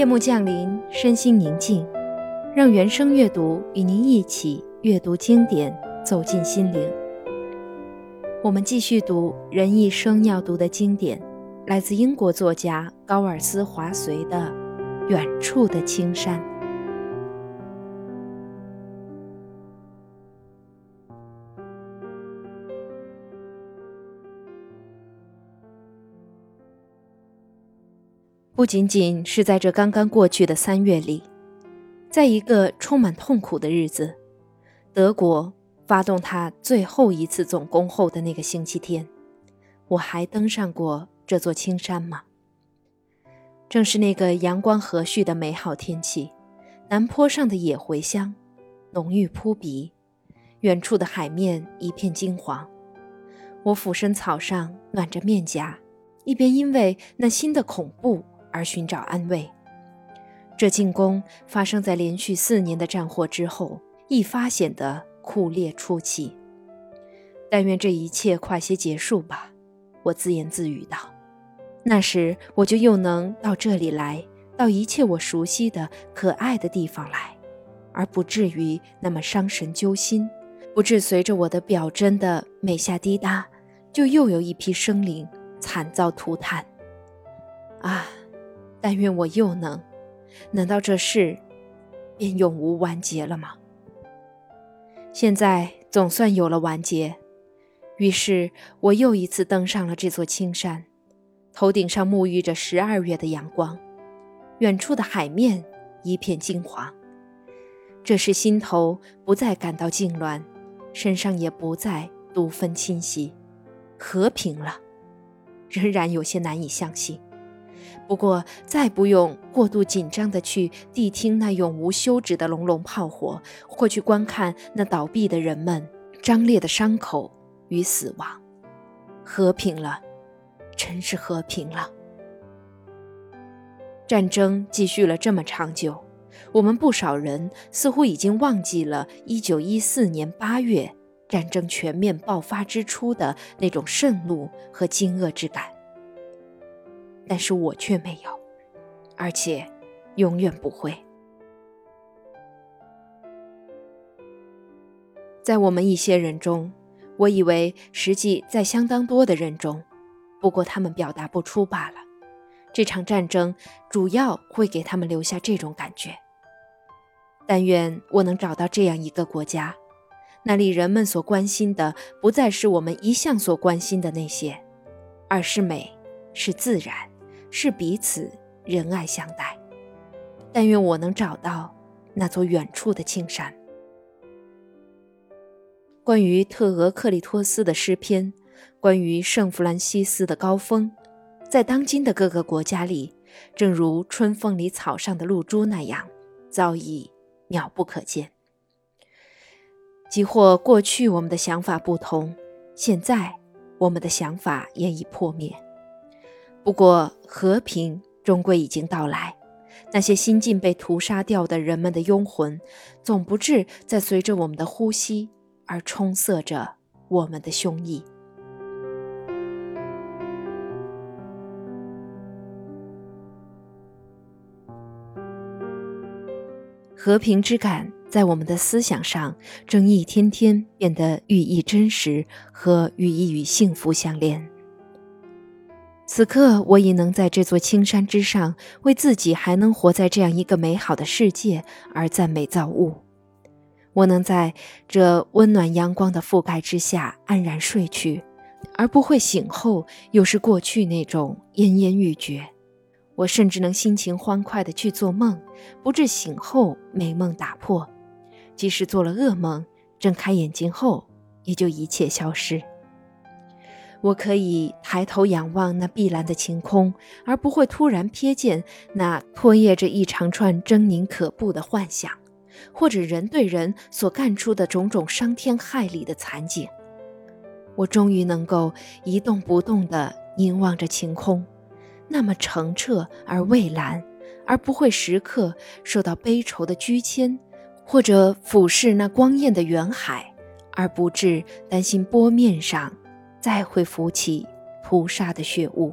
夜幕降临，身心宁静，让原声阅读与您一起阅读经典，走进心灵。我们继续读人一生要读的经典，来自英国作家高尔斯·华绥的《远处的青山》。不仅仅是在这刚刚过去的三月里，在一个充满痛苦的日子，德国发动他最后一次总攻后的那个星期天，我还登上过这座青山吗？正是那个阳光和煦的美好天气，南坡上的野茴香浓郁扑鼻，远处的海面一片金黄。我俯身草上暖着面颊，一边因为那新的恐怖。而寻找安慰。这进攻发生在连续四年的战祸之后，一发显得酷烈出奇。但愿这一切快些结束吧，我自言自语道。那时我就又能到这里来，到一切我熟悉的可爱的地方来，而不至于那么伤神揪心，不致随着我的表针的每下滴答，就又有一批生灵惨遭涂炭。啊！但愿我又能，难道这事便永无完结了吗？现在总算有了完结，于是我又一次登上了这座青山，头顶上沐浴着十二月的阳光，远处的海面一片金黄。这时心头不再感到痉挛，身上也不再毒分侵袭，和平了，仍然有些难以相信。不过，再不用过度紧张地去谛听那永无休止的隆隆炮火，或去观看那倒闭的人们张裂的伤口与死亡。和平了，真是和平了。战争继续了这么长久，我们不少人似乎已经忘记了1914年8月战争全面爆发之初的那种盛怒和惊愕之感。但是我却没有，而且永远不会。在我们一些人中，我以为实际在相当多的人中，不过他们表达不出罢了。这场战争主要会给他们留下这种感觉。但愿我能找到这样一个国家，那里人们所关心的不再是我们一向所关心的那些，而是美，是自然。是彼此仁爱相待。但愿我能找到那座远处的青山。关于特俄克里托斯的诗篇，关于圣弗兰西斯的高峰，在当今的各个国家里，正如春风里草上的露珠那样，早已渺不可见。即或过去我们的想法不同，现在我们的想法也已破灭。不过，和平终归已经到来。那些新近被屠杀掉的人们的幽魂，总不至在随着我们的呼吸而充塞着我们的胸臆。和平之感在我们的思想上，正一天天变得寓意真实和寓意与幸福相连。此刻，我已能在这座青山之上，为自己还能活在这样一个美好的世界而赞美造物。我能在这温暖阳光的覆盖之下安然睡去，而不会醒后又是过去那种奄奄欲绝。我甚至能心情欢快地去做梦，不致醒后美梦打破。即使做了噩梦，睁开眼睛后也就一切消失。我可以抬头仰望那碧蓝的晴空，而不会突然瞥见那拖曳着一长串狰狞可怖的幻想，或者人对人所干出的种种伤天害理的惨景。我终于能够一动不动地凝望着晴空，那么澄澈而蔚蓝，而不会时刻受到悲愁的拘牵，或者俯视那光艳的远海，而不致担心波面上。再会浮起扑杀的血雾。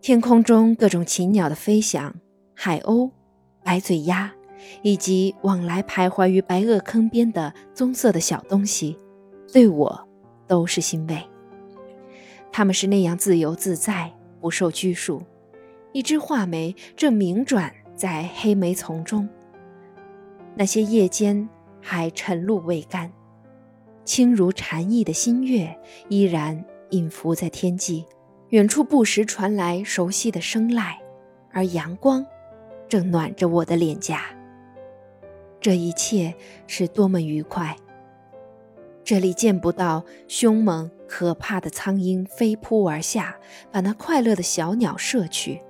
天空中各种禽鸟的飞翔，海鸥、白嘴鸭，以及往来徘徊于白垩坑边的棕色的小东西，对我都是欣慰。它们是那样自由自在，不受拘束。一只画眉正鸣转在黑莓丛中，那些夜间还晨露未干，轻如蝉翼的新月依然隐伏在天际。远处不时传来熟悉的声籁，而阳光正暖着我的脸颊。这一切是多么愉快！这里见不到凶猛可怕的苍鹰飞扑而下，把那快乐的小鸟射去；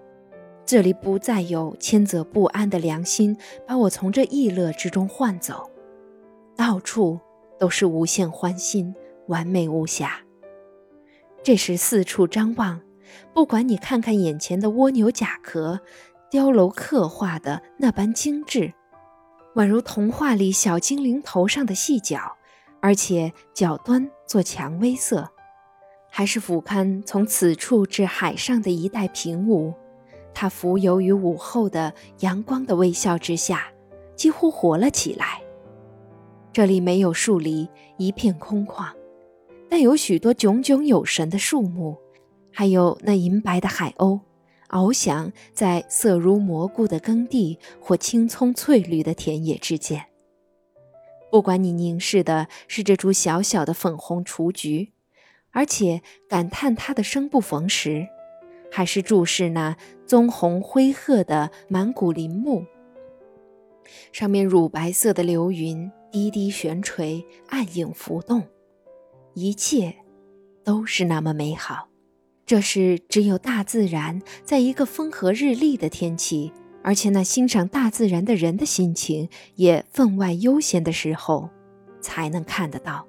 这里不再有牵责不安的良心把我从这逸乐之中唤走。到处都是无限欢欣，完美无瑕。这时四处张望，不管你看看眼前的蜗牛甲壳，雕镂刻画的那般精致，宛如童话里小精灵头上的细角，而且角端做蔷薇色；还是俯瞰从此处至海上的一带平芜，它浮游于午后的阳光的微笑之下，几乎活了起来。这里没有树篱，一片空旷。但有许多炯炯有神的树木，还有那银白的海鸥，翱翔在色如蘑菇的耕地或青葱翠绿的田野之间。不管你凝视的是这株小小的粉红雏菊，而且感叹它的生不逢时，还是注视那棕红灰褐的满谷林木，上面乳白色的流云低低悬垂，暗影浮动。一切都是那么美好，这是只有大自然在一个风和日丽的天气，而且那欣赏大自然的人的心情也分外悠闲的时候，才能看得到。